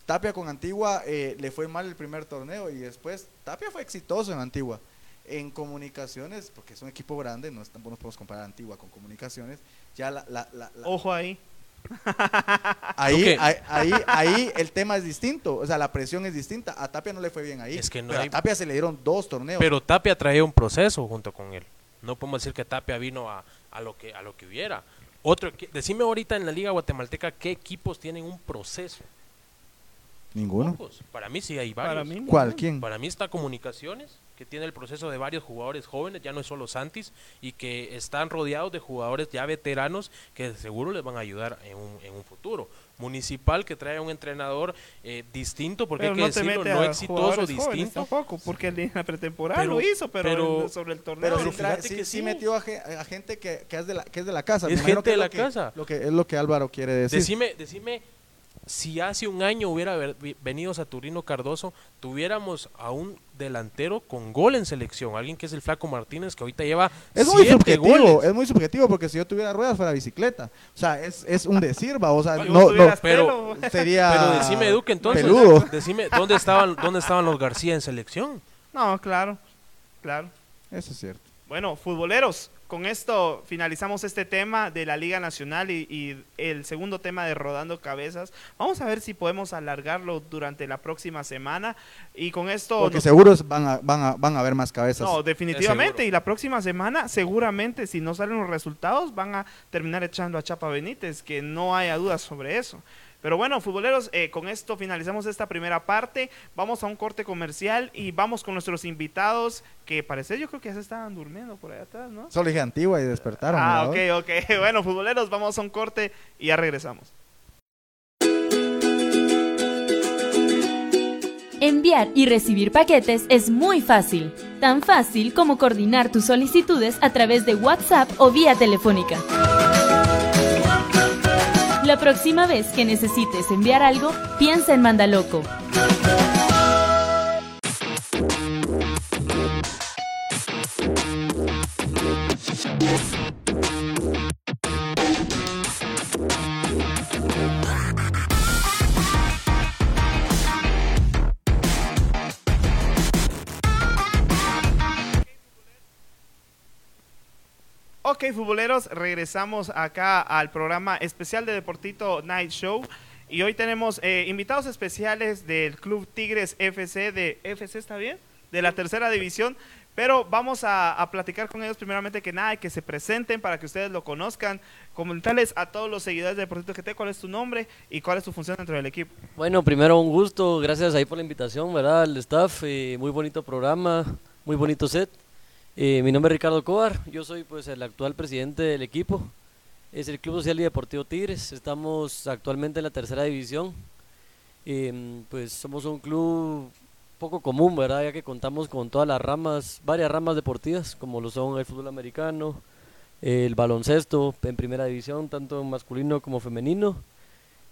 Tapia con Antigua eh, le fue mal el primer torneo y después Tapia fue exitoso en Antigua. En comunicaciones, porque es un equipo grande, no, es- tampoco nos podemos comparar Antigua con comunicaciones. Ya la, la- la- la- ojo ahí. ahí, ahí, ahí, ahí el tema es distinto, o sea, la presión es distinta. A Tapia no le fue bien ahí. Es que no pero hay- a Tapia se le dieron dos torneos. Pero Tapia traía un proceso junto con él. No podemos decir que Tapia vino a, a lo que a lo que hubiera. Otro, decime ahorita en la Liga Guatemalteca qué equipos tienen un proceso. Ninguno. Pocos. Para mí sí hay varios. Para mí, ¿Cuál? ¿Quién? Para mí está Comunicaciones, que tiene el proceso de varios jugadores jóvenes, ya no es solo Santis, y que están rodeados de jugadores ya veteranos que seguro les van a ayudar en un, en un futuro. Municipal, que trae un entrenador eh, distinto, porque Pero hay que no decirlo, no a exitoso, distinto. tampoco, porque en la pretemporada Pero- lo hizo, pero, pero- en- sobre el torneo. Pero, fíjate sí- que sí sí. metió a, a gente que, que es de la, que es de la casa. Es gente que de lo la que- casa. Lo que es lo que Álvaro quiere decir. Decime, decime si hace un año hubiera venido Saturnino Cardoso, tuviéramos a un delantero con gol en selección, alguien que es el Flaco Martínez, que ahorita lleva es muy siete subjetivo, goles. es muy subjetivo porque si yo tuviera ruedas fuera bicicleta. O sea, es, es un decir, va, o sea, no, no, pero- sería Pero decime, Duque, entonces, peludo. decime, ¿dónde estaban, ¿dónde estaban los García en selección? No, claro, claro. Eso es cierto. Bueno, futboleros, con esto finalizamos este tema de la Liga Nacional y, y el segundo tema de Rodando Cabezas. Vamos a ver si podemos alargarlo durante la próxima semana. Y con esto... Porque nos- seguros van a, van a, van a haber más cabezas. No, definitivamente. seguro. Y la próxima semana, seguramente, si no salen los resultados, van a terminar echando a Chapa Benítez, que no haya dudas sobre eso. Pero bueno, futboleros, eh, con esto finalizamos esta primera parte. Vamos a un corte comercial y vamos con nuestros invitados que parece yo creo que ya se estaban durmiendo por allá atrás, ¿no? Solo dije antigua y despertaron. Ah, ok, ok. Bueno, futboleros, vamos a un corte y ya regresamos. Enviar y recibir paquetes es muy fácil, tan fácil como coordinar tus solicitudes a través de WhatsApp o vía telefónica. La próxima vez que necesites enviar algo, piensa en Mandaloco. Ok, futboleros, regresamos acá al programa especial de Deportito Night Show. Y hoy tenemos eh, invitados especiales del Club Tigres FC, de FC, ¿está bien? De la tercera división. Pero vamos a, platicar con ellos primeramente que nada, que se presenten para que ustedes lo conozcan. Comentarles a todos los seguidores de Deportito GT cuál es tu nombre y cuál es tu función dentro del equipo. Bueno, primero un gusto, gracias ahí por la invitación, ¿verdad? Al staff, eh, muy bonito programa, muy bonito set. Eh, mi nombre es Ricardo Cobar, yo soy pues el actual presidente del equipo. Es el Club Social y Deportivo Tigres, estamos actualmente en la tercera división. Em, pues somos un club poco común, ¿verdad? Ya que contamos con todas las ramas, varias ramas deportivas, como lo son el fútbol americano, el baloncesto en primera división, tanto masculino como femenino.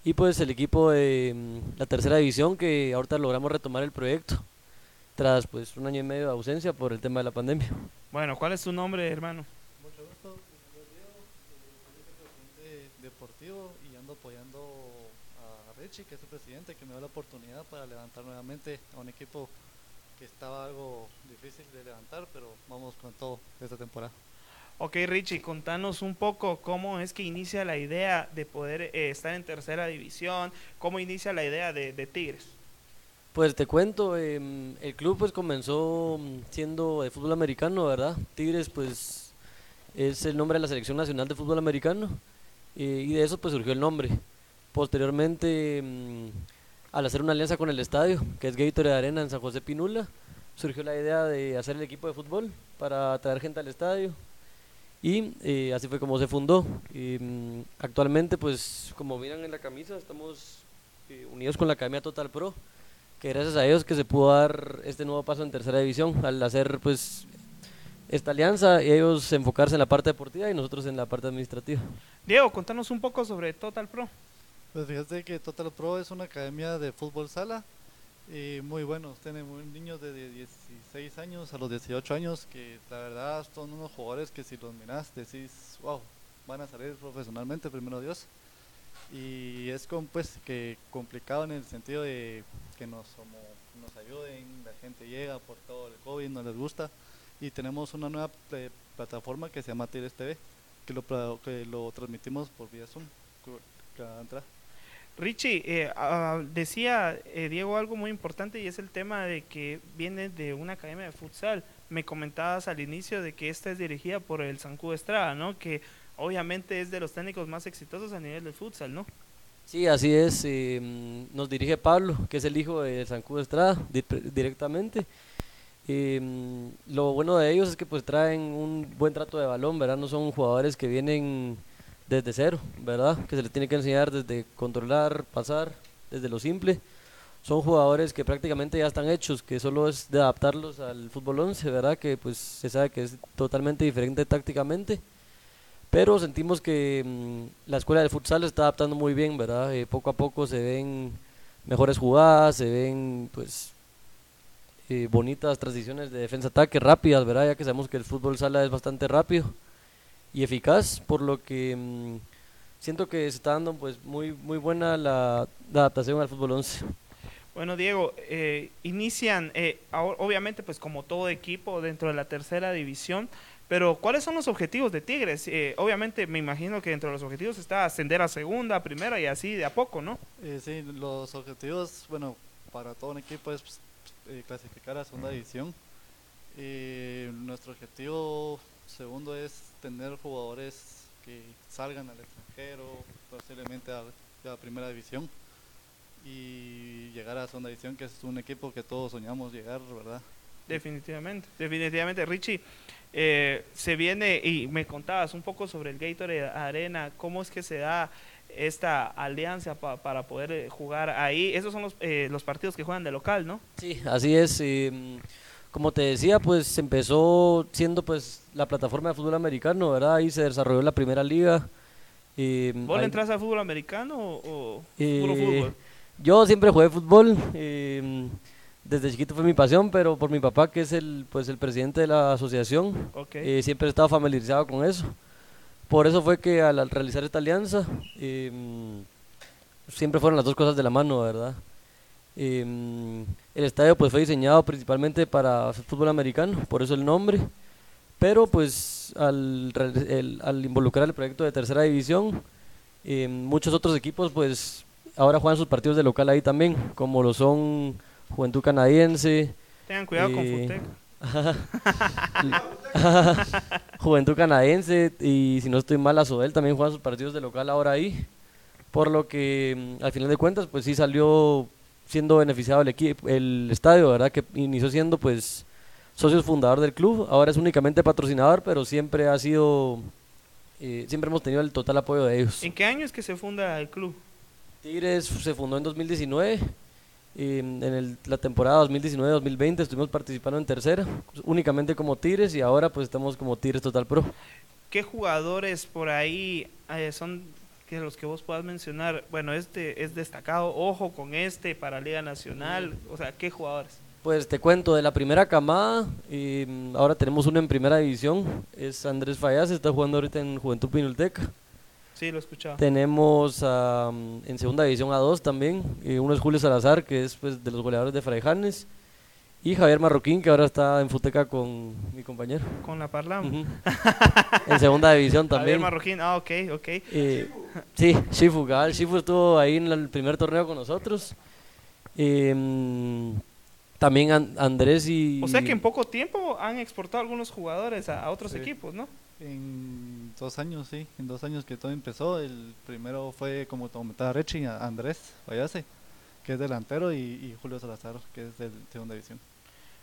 Y pues el equipo de mm, la tercera división que ahorita logramos retomar el proyecto tras pues un año y medio de ausencia por el tema de la pandemia. Bueno, ¿cuál es tu nombre, hermano? Mucho gusto, mi nombre es Diego, soy vicepresidente deportivo y ando apoyando a Richie, que es el presidente, que me da la oportunidad para levantar nuevamente a un equipo que estaba algo difícil de levantar, pero vamos con todo esta temporada. Ok, Richie, contanos un poco cómo es que inicia la idea de poder eh, estar en tercera división, cómo inicia la idea de, de Tigres. Pues te cuento, em, el club pues comenzó mm, siendo de fútbol americano, ¿verdad? Tigres pues es el nombre de la selección nacional de fútbol americano eh, y de eso pues surgió el nombre. Posteriormente, mm, al hacer una alianza con el estadio, que es Gatorade Arena en San José Pinula, surgió la idea de hacer el equipo de fútbol para traer gente al estadio y eh, así fue como se fundó. Mm, actualmente pues como miran en la camisa estamos eh, unidos con la Academia Total Pro que gracias a ellos que se pudo dar este nuevo paso en tercera división al hacer pues esta alianza y ellos enfocarse en la parte deportiva y nosotros en la parte administrativa. Diego, contanos un poco sobre Total Pro. Pues fíjate que Total Pro es una academia de fútbol sala y muy buenos. Tenemos niños de 16 años a los 18 años que la verdad son unos jugadores que si los miras decís, wow, van a salir profesionalmente, primero Dios. Y es con, pues que complicado en el sentido de que nos, como, nos ayuden, la gente llega por todo el COVID, no les gusta. Y tenemos una nueva plataforma que se llama Tigres TV, que lo, que lo transmitimos por vía Zoom. Richie, eh, ah, decía eh, Diego algo muy importante y es el tema de que viene de una academia de futsal. Me comentabas al inicio de que esta es dirigida por el Sancu Estrada, ¿no? Que obviamente es de los técnicos más exitosos a nivel del futsal, ¿no? Sí, así es. eh, mm, nos dirige Pablo, que es el hijo de San Cudo Estrada, di- directamente. Eh, mm, lo bueno de ellos es que pues traen un buen trato de balón, ¿verdad? No son jugadores que vienen desde cero, ¿verdad? Que se les tiene que enseñar desde controlar, pasar, desde lo simple. Son jugadores que prácticamente ya están hechos, que solo es de adaptarlos al fútbol 11, ¿verdad? Que pues se sabe que es totalmente diferente tácticamente. Pero sentimos que mm, la escuela de futsal se está adaptando muy bien, ¿verdad? Eh, poco a poco se ven mejores jugadas, se ven pues eh, bonitas transiciones de defensa-ataque rápidas, ¿verdad? Ya que sabemos que el fútbol sala es bastante rápido y eficaz, por lo que mm, siento que se está dando pues muy muy buena la, la adaptación al fútbol 11. Bueno, Diego, eh, inician, eh, obviamente, pues como todo equipo dentro de la tercera división, pero ¿cuáles son los objetivos de Tigres? Eh, obviamente, me imagino que dentro de los objetivos está ascender a segunda, primera y así de a poco, ¿no? Eh, sí, los objetivos, bueno, para todo un equipo es pues, eh, clasificar a segunda división. Y nuestro objetivo segundo es tener jugadores que salgan al extranjero, posiblemente a a primera división y llegar a segunda división, que es un equipo que todos soñamos llegar, ¿verdad? Definitivamente, definitivamente. Richie, eh, se viene y me contabas un poco sobre el Gatorade Arena, cómo es que se da esta alianza pa- para poder eh, jugar ahí. Esos son los, eh, los partidos que juegan de local, ¿no? Sí, así es. eh, como te decía, pues empezó siendo pues la plataforma de fútbol americano, ¿verdad? Ahí se desarrolló la primera liga. eh, ¿Vos le entras al fútbol americano o, o Eh, puro fútbol? Yo siempre jugué fútbol, eh, desde chiquito fue mi pasión, pero por mi papá, que es el, pues, el presidente de la asociación, Ok. eh, siempre he estado familiarizado con eso. Por eso fue que al, al realizar esta alianza, eh, siempre fueron las dos cosas de la mano, ¿verdad? Eh, el estadio pues fue diseñado principalmente para fútbol americano, por eso el nombre. Pero pues al, el- al involucrar el proyecto de tercera división, eh, muchos otros equipos pues ahora juegan sus partidos de local ahí también, como lo son Juventud Canadiense, Tengan cuidado con Futec. Juventud Canadiense y si no estoy mal, Azodel también juega sus partidos de local ahora ahí. Por lo que mm, al final de cuentas, pues sí salió siendo beneficiado el equipo, el estadio, ¿verdad? Que inició siendo pues socio fundador del club, ahora es únicamente patrocinador, pero siempre ha sido, eh, siempre hemos tenido el total apoyo de ellos. ¿En qué año es que se funda el club? Tigres se fundó en 2019. Y en el- la temporada 2019-2020 estuvimos participando en tercera, únicamente como Tigres y ahora pues estamos como Tigres Total Pro. ¿Qué jugadores por ahí eh, son que los que vos puedas mencionar? Bueno, este es destacado, ojo con este para Liga Nacional, o sea, ¿qué jugadores? Pues te cuento, de la primera camada, y, mm, ahora tenemos uno en primera división, es Andrés Fallas, está jugando ahorita en Juventud Pinulteca. Sí, lo he escuchado. Tenemos mm, en segunda división a dos también, y uno es Julio Salazar, que es pues, de los goleadores de Fraijanes, y Javier Marroquín, que ahora está en Futeca con mi compañero. Con la Parlam. En segunda división Javier también. Marroquín, ah, ok, ok. Eh, sí, Shifu, cabal. Shifu estuvo ahí en el primer torneo con nosotros. Eh, mm, también An- Andrés y... O sea que en poco tiempo han exportado algunos jugadores a, a otros Sí. equipos, ¿no? En dos años, sí, en dos años que todo empezó. El primero fue, como te comentaba Rechi, Andrés Vallase, que es delantero, y, y Julio Salazar, que es de segunda división.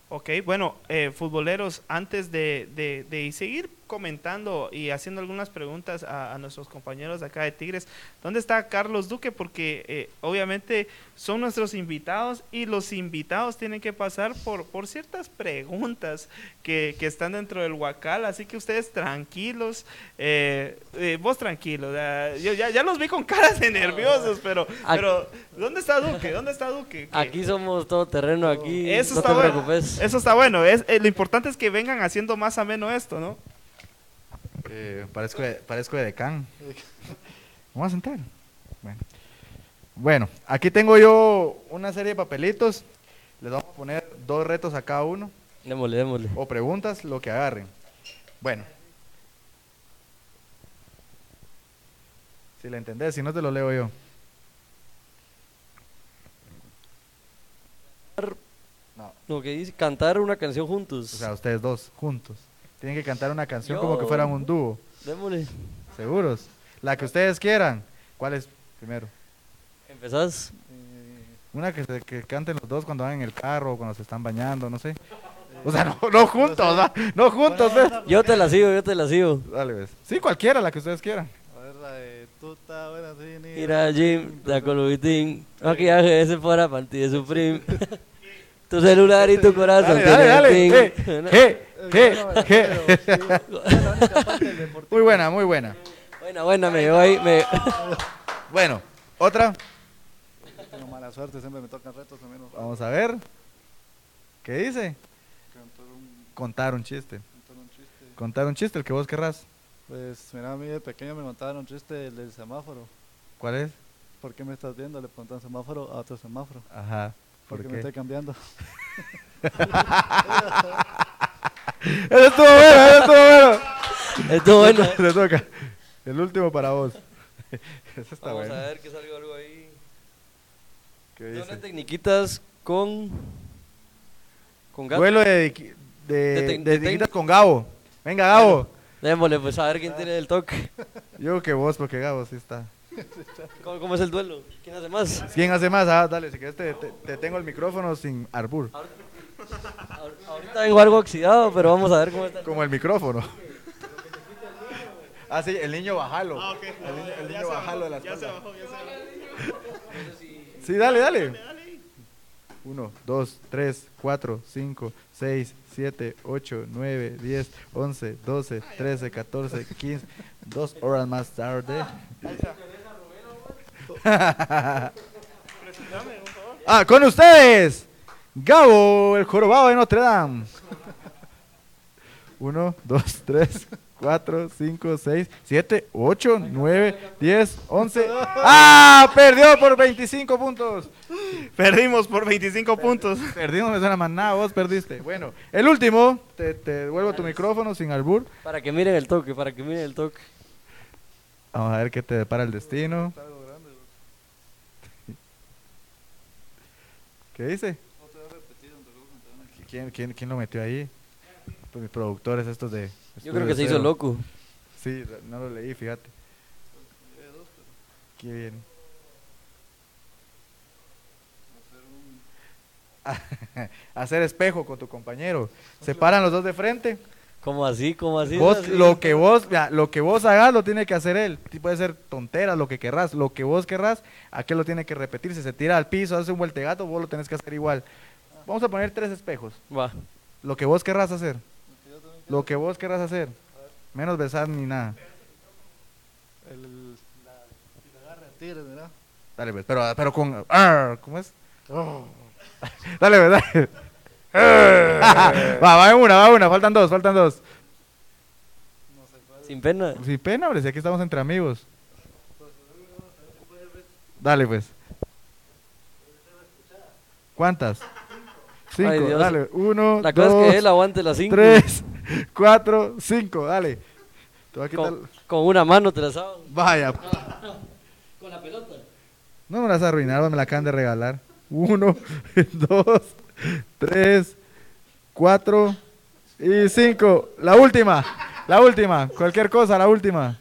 Ok, bueno, eh, futboleros, antes de, de- de seguir comentando y haciendo algunas preguntas a, a nuestros compañeros de acá de Tigres, ¿dónde está Carlos Duque? Porque eh, obviamente son nuestros invitados y los invitados tienen que pasar por, por ciertas preguntas que, que están dentro del Huacal, así que ustedes tranquilos, eh, eh, vos tranquilos, ya, yo ya, ya los vi con caras de nerviosos, pero, pero ¿dónde está Duque? ¿Dónde está Duque? Que- Aquí somos todo terreno, aquí eso no está te bueno. preocupes. Eso está bueno. Es, lo importante es que vengan haciendo más ameno esto, ¿no? Eh, parezco, de, parezco de decán. Vamos a sentar. Bueno. Bueno, aquí tengo yo una serie de papelitos. Les vamos a poner dos retos a cada uno. Démosle, démosle. O preguntas, lo que agarren. Bueno. Si la entendés, si no te lo leo yo. No, Lo que dice, cantar una canción juntos. o sea, ustedes dos, juntos. Tienen que cantar una canción Yo- como que fueran un dúo. Démosle. ¿Seguros? La que ustedes quieran. ¿Cuál es primero? ¿Empezás? Eh, Una que, se- que canten los dos cuando van en el carro, cuando se están bañando, no sé. O sea, no, no juntos, ¿va? no juntos, ¿ves? Yo te la sigo, yo te la sigo. Dale, ves. Sí, cualquiera, la que ustedes quieran. a ver, la de tuta, buena, sí, ni- Mira, Jim, da colubitín. Maquillaje ese fuera para ti de Supreme. tu celular y tu corazón Dale, dale. ¿Qué? ¿Qué? Muy buena, muy buena. Buena, buena, me voy. Me... Bueno, otra. Tengo mala suerte, siempre me tocan retos menos. Vamos a ver. ¿Qué dice? Cantar un, Contar un chiste. cantar un chiste. Contar un chiste, el que vos querrás. Pues mira, a mí de pequeño me contaron un chiste del, del semáforo. ¿Cuál es? ¿Por qué me estás viendo? Le preguntan semáforo a otro semáforo. Ajá. ¿Por Porque me qué? estoy cambiando. Eso estuvo bueno, eso estuvo bueno. Esto bueno. Te toca. El último para vos. Eso está Vamos bueno. a ver que salga algo ahí. ¿Qué dice? de tecniquitas con. Con gato. Duelo de, de, De de, tec- de tecnitas tec- con Gabo. Venga, Gabo. Démosle, pues a ver quién tiene el toque. Yo que vos, porque Gabo sí está. ¿Cómo, cómo es el duelo? ¿Quién hace más? ¿Quién hace más? Ah, dale, si quieres te, te- te tengo el micrófono sin arbur. Ahor- Ahorita vengo algo oxidado, pero vamos a ver cómo está. Como el micrófono. Ah, sí, el niño bajalo. Ah, ok. El niño, el bajalo bajó, de la ya se espalda. bajó, ya se bajó. Sí, dale, dale. 1, 2, 3, 4, 5, 6, 7, 8, 9, 10, 11, 12, 13, 14, 15. Dos horas más tarde. ah, con ustedes, Gabo, el jorobado de Notre Dame. 1, 2, 3, 4, 5, 6, 7, 8, 9, 10, 11. ¡Ah! Perdió por 25 puntos. Perdimos por 25 puntos. Perdimos, me suena más nada, vos perdiste. Bueno, el último, te, te devuelvo tu micrófono sin albur. Para que miren el toque, para que miren el toque. Vamos a ver qué te depara el destino. ¿Qué dice? ¿Quién, quién, quién lo metió ahí? Pues mis productores estos de... Yo creo que se hizo loco. Sí, no lo leí, fíjate. Qué bien. Hacer espejo con tu compañero. Se paran los dos de frente. ¿Cómo así? ¿Cómo así? Vos, Así. lo que vos, lo que vos hagas lo tiene que hacer él. Puede ser tonteras, lo que querrás, lo que vos querrás, aquel lo tiene que repetir. Si se tira al piso, hace un vueltegato, vos lo tenés que hacer igual. Vamos a poner tres espejos. Va. Lo que vos querrás hacer. Lo que vos querrás hacer. Menos besar ni nada. El, la, si la agarra el tigre, mira. Dale, pues, pero, pero con. arr, ¿Cómo es? Dale, pues, dale. va, va en una, va en una. Faltan dos, faltan dos. Sin pena. Sin pena, hombre, si aquí estamos entre amigos. Dale, pues. ¿Cuántas? Cinco, Ay, Dios. dale. Uno, La cosa dos, es que él aguante las cinco. tres, cuatro, cinco, dale. Te voy a quitar... Con, con una mano te la saben. Vaya, Con la pelota. no me las vas a arruinar, me la acaban de regalar. Uno, dos, tres, cuatro y cinco. La última, la última. Cualquier cosa, la última.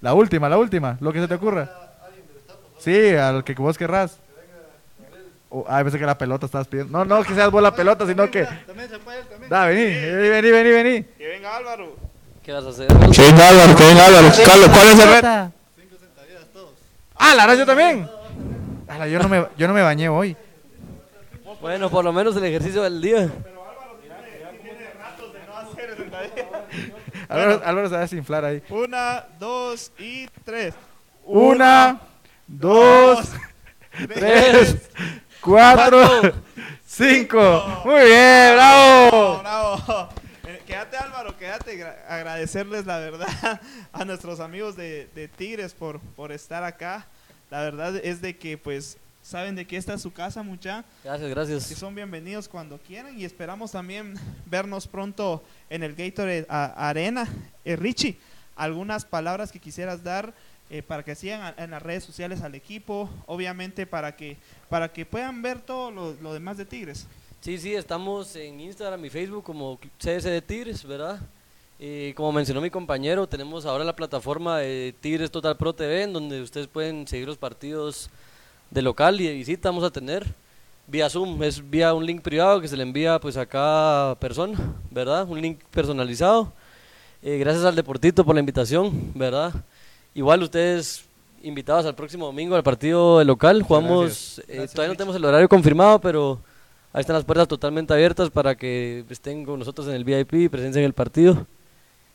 La última, la última. Lo que se te ocurra. Sí, al que vos querrás. Oh, ah, pensé que la pelota estabas pidiendo. No, no, que seas vos la pelota, sino que. También se puede, también. Da, vení, vení, vení, vení. Que venga Álvaro. ¿Qué vas a hacer? Que venga Álvaro, que venga Álvaro. Carlos, ¿cuál es el reto? Ah, la verdad yo también. Ala, yo no me, yo no me bañé hoy. Bueno, por lo menos el ejercicio del día. Álvaro, Álvaro se va a desinflar ahí. Una, dos y tres. Una, dos, tres, cuatro, cinco. Muy bien, bravo. bravo. Eh, Quédate Álvaro, quédate. Gra- Agradecerles la verdad a nuestros amigos de, de Tigres por, por estar acá. La verdad es de que pues saben de que esta es su casa mucha. Gracias, que gracias. son bienvenidos cuando quieran y esperamos también vernos pronto en el Gatorade Arena. Eh, Richie, algunas palabras que quisieras dar eh, para que sigan en las redes sociales al equipo, obviamente para que para que puedan ver todo lo, lo demás de Tigres. Sí, sí, estamos en Instagram y Facebook como CS de Tigres, ¿verdad? Y como mencionó mi compañero, tenemos ahora la plataforma de Tigres Total Pro TV, en donde ustedes pueden seguir los partidos de local y de visita. Vamos a tener vía Zoom, es vía un link privado que se le envía pues a cada persona, ¿verdad? Un link personalizado. Eh, gracias al Deportito por la invitación, ¿verdad? Igual ustedes invitados al próximo domingo al partido local. Jugamos, eh, todavía no tenemos el horario confirmado, pero ahí están las puertas totalmente abiertas para que estén con nosotros en el VIP y presencien el partido.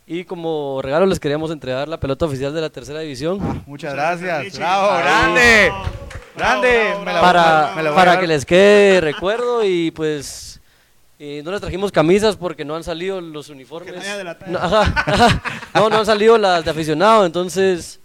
Y como regalo les queríamos entregar la pelota oficial de la tercera división Muchas gracias. Bravo, grande. Bravo, Grande. bravo, Me la- para, me la voy a para que les quede recuerdo y pues eh, no les trajimos camisas porque no han salido los uniformes. Que no haya de la- No, ajá, ajá. no, no han salido las de aficionado, entonces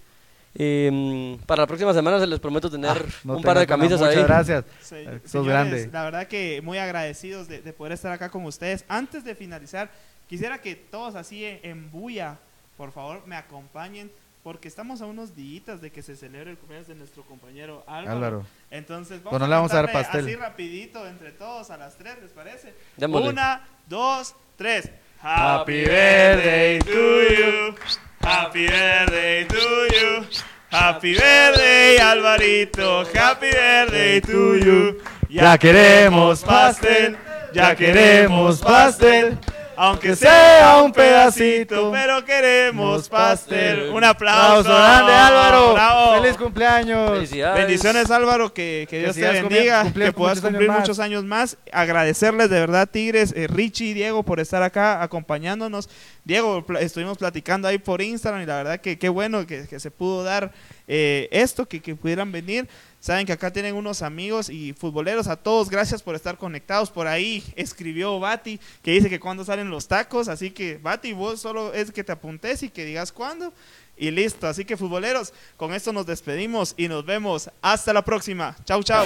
eh, para la próxima semana se les prometo tener Ah, No un par de camisas Muchas ahí. gracias. Se- Eh, sos señores, grande. La verdad que muy agradecidos de, de poder estar acá con ustedes. Antes de finalizar, quisiera que todos así en, en bulla, por favor, me acompañen, porque estamos a unos días de que se celebre el cumpleaños de nuestro compañero Álvaro. Álvaro. Entonces, vamos Pues no le vamos a dar pastel. Así rapidito entre todos a las tres, ¿les parece? Démosle. Una, dos, tres. Happy birthday to you. Happy birthday to you. Happy birthday, Alvarito. Happy birthday to you. Ya queremos pastel. Ya queremos pastel. Aunque sea un pedacito, pero queremos pastel. Un aplauso. Grande, Álvaro. Bravo. Feliz cumpleaños. Felicidades. Bendiciones Álvaro, que, que Que Dios te bendiga, que puedas muchos cumplir muchos años más. Agradecerles de verdad, Tigres, eh, Richie y Diego por estar acá acompañándonos. Diego, estuvimos platicando ahí por Instagram y la verdad que qué bueno que, que se pudo dar eh, esto, que, que pudieran venir. Saben que acá tienen unos amigos y futboleros. A todos, gracias por estar conectados. Por ahí escribió Bati que dice que cuando salen los tacos. Así que, Bati, vos solo es que te apuntes y que digas cuándo. Y listo. Así que, futboleros, con esto nos despedimos y nos vemos. Hasta la próxima. Chau, chau.